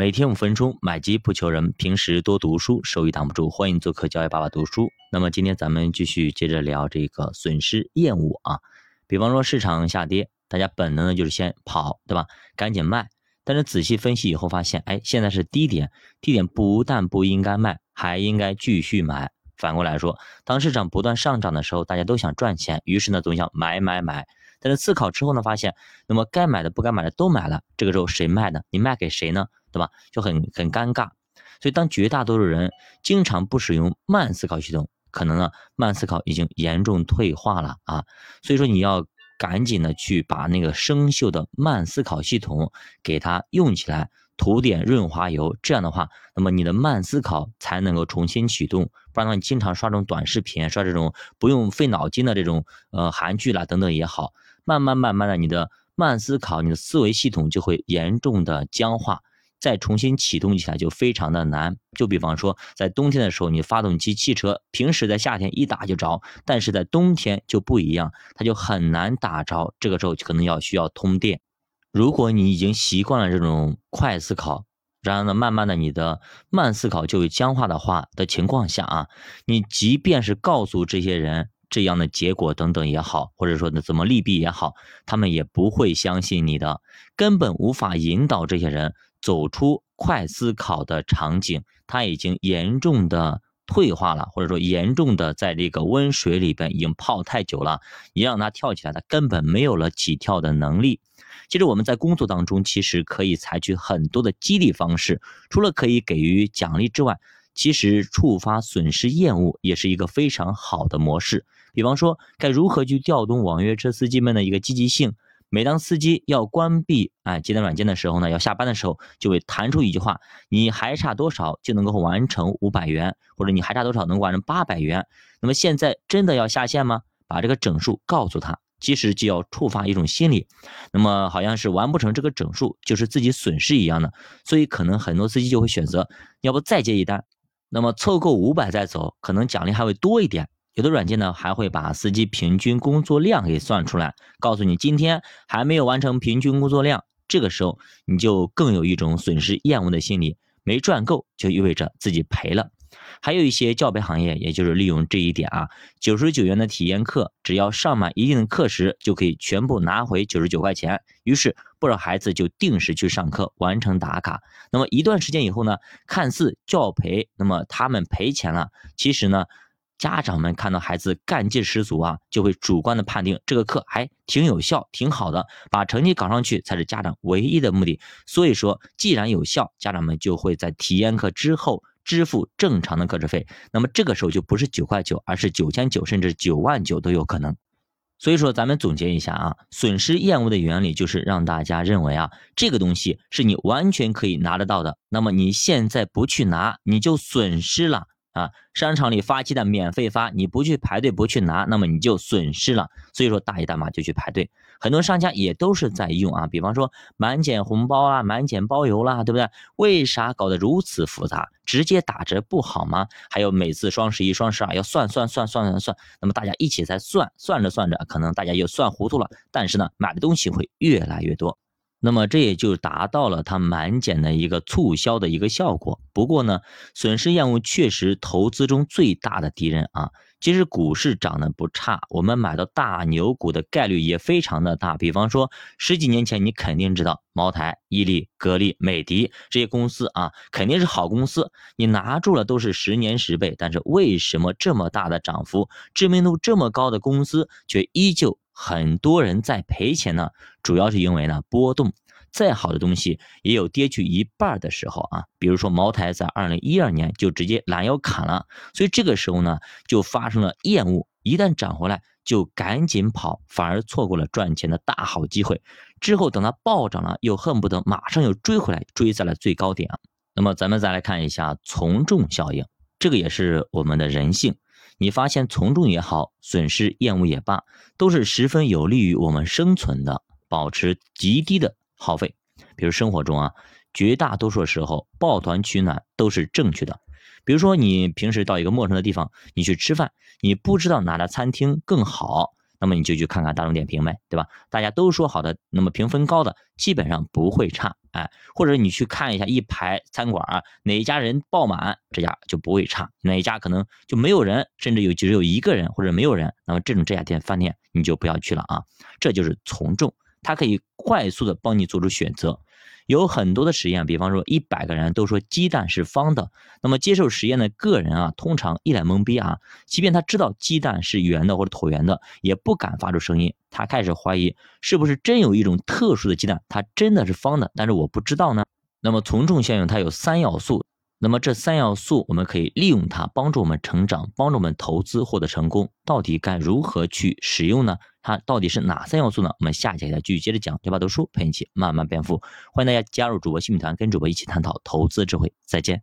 每天五分钟，买机不求人。平时多读书，收益挡不住。欢迎做客教育爸爸读书。那么今天咱们继续接着聊这个损失厌恶啊。比方说市场下跌，大家本能的就是先跑，对吧？赶紧卖。但是仔细分析以后发现，哎，现在是低点，低点不但不应该卖，还应该继续买。反过来说，当市场不断上涨的时候，大家都想赚钱，于是呢总想买买买。但是自考之后呢，发现那么该买的不该买的都买了，这个时候谁卖呢？你卖给谁呢？对吧？就很很尴尬。所以当绝大多数人经常不使用慢思考系统，可能呢慢思考已经严重退化了啊。所以说你要赶紧的去把那个生锈的慢思考系统给它用起来，涂点润滑油。这样的话，那么你的慢思考才能够重新启动。不然的话，你经常刷这种短视频，刷这种不用费脑筋的这种呃韩剧啦等等也好。慢慢慢慢的，你的慢思考，你的思维系统就会严重的僵化，再重新启动起来就非常的难。就比方说，在冬天的时候，你发动机汽车平时在夏天一打就着，但是在冬天就不一样，它就很难打着。这个时候可能要需要通电。如果你已经习惯了这种快思考，然后呢，慢慢的你的慢思考就会僵化的话的情况下啊，你即便是告诉这些人。这样的结果等等也好，或者说呢怎么利弊也好，他们也不会相信你的，根本无法引导这些人走出快思考的场景。他已经严重的退化了，或者说严重的在这个温水里边已经泡太久了，你让他跳起来，他根本没有了起跳的能力。其实我们在工作当中，其实可以采取很多的激励方式，除了可以给予奖励之外，其实触发损失厌恶也是一个非常好的模式。比方说，该如何去调动网约车司机们的一个积极性？每当司机要关闭哎接单软件的时候呢，要下班的时候，就会弹出一句话：你还差多少就能够完成五百元，或者你还差多少能够完成八百元？那么现在真的要下线吗？把这个整数告诉他，其实就要触发一种心理，那么好像是完不成这个整数就是自己损失一样的，所以可能很多司机就会选择，要不再接一单，那么凑够五百再走，可能奖励还会多一点。有的软件呢，还会把司机平均工作量给算出来，告诉你今天还没有完成平均工作量，这个时候你就更有一种损失厌恶的心理，没赚够就意味着自己赔了。还有一些教培行业，也就是利用这一点啊，九十九元的体验课，只要上满一定的课时，就可以全部拿回九十九块钱。于是不少孩子就定时去上课，完成打卡。那么一段时间以后呢，看似教培，那么他们赔钱了，其实呢。家长们看到孩子干劲十足啊，就会主观的判定这个课还挺有效、挺好的，把成绩搞上去才是家长唯一的目的。所以说，既然有效，家长们就会在体验课之后支付正常的课时费。那么这个时候就不是九块九，而是九千九，甚至九万九都有可能。所以说，咱们总结一下啊，损失厌恶的原理就是让大家认为啊，这个东西是你完全可以拿得到的，那么你现在不去拿，你就损失了。啊，商场里发鸡蛋免费发，你不去排队不去拿，那么你就损失了。所以说大爷大妈就去排队，很多商家也都是在用啊。比方说满减红包啊，满减包邮啦，对不对？为啥搞得如此复杂？直接打折不好吗？还有每次双十一、双十二要算算算算算算，那么大家一起在算，算着算着，可能大家又算糊涂了。但是呢，买的东西会越来越多。那么这也就达到了它满减的一个促销的一个效果。不过呢，损失厌恶确实投资中最大的敌人啊。其实股市涨得不差，我们买到大牛股的概率也非常的大。比方说十几年前，你肯定知道茅台、伊利、格力、美的这些公司啊，肯定是好公司，你拿住了都是十年十倍。但是为什么这么大的涨幅，知名度这么高的公司却依旧？很多人在赔钱呢，主要是因为呢波动，再好的东西也有跌去一半的时候啊。比如说茅台在二零一二年就直接拦腰砍了，所以这个时候呢就发生了厌恶，一旦涨回来就赶紧跑，反而错过了赚钱的大好机会。之后等它暴涨了，又恨不得马上又追回来，追在了最高点。那么咱们再来看一下从众效应，这个也是我们的人性。你发现从众也好，损失厌恶也罢，都是十分有利于我们生存的，保持极低的耗费。比如生活中啊，绝大多数时候抱团取暖都是正确的。比如说你平时到一个陌生的地方，你去吃饭，你不知道哪家餐厅更好，那么你就去看看大众点评呗，对吧？大家都说好的，那么评分高的基本上不会差，哎，或者你去看一下一排餐馆啊，哪一家人爆满，这家就不会差；哪一家可能就没有人，甚至有只有一个人或者没有人，那么这种这家店饭店你就不要去了啊。这就是从众，它可以快速的帮你做出选择。有很多的实验，比方说一百个人都说鸡蛋是方的，那么接受实验的个人啊，通常一脸懵逼啊，即便他知道鸡蛋是圆的或者椭圆的，也不敢发出声音。他开始怀疑是不是真有一种特殊的鸡蛋，它真的是方的，但是我不知道呢。那么从众效应它有三要素。那么这三要素，我们可以利用它帮助我们成长，帮助我们投资获得成功。到底该如何去使用呢？它到底是哪三要素呢？我们下节再继续接着讲。对吧？读书陪你一起慢慢变富，欢迎大家加入主播新米团，跟主播一起探讨投资智慧。再见。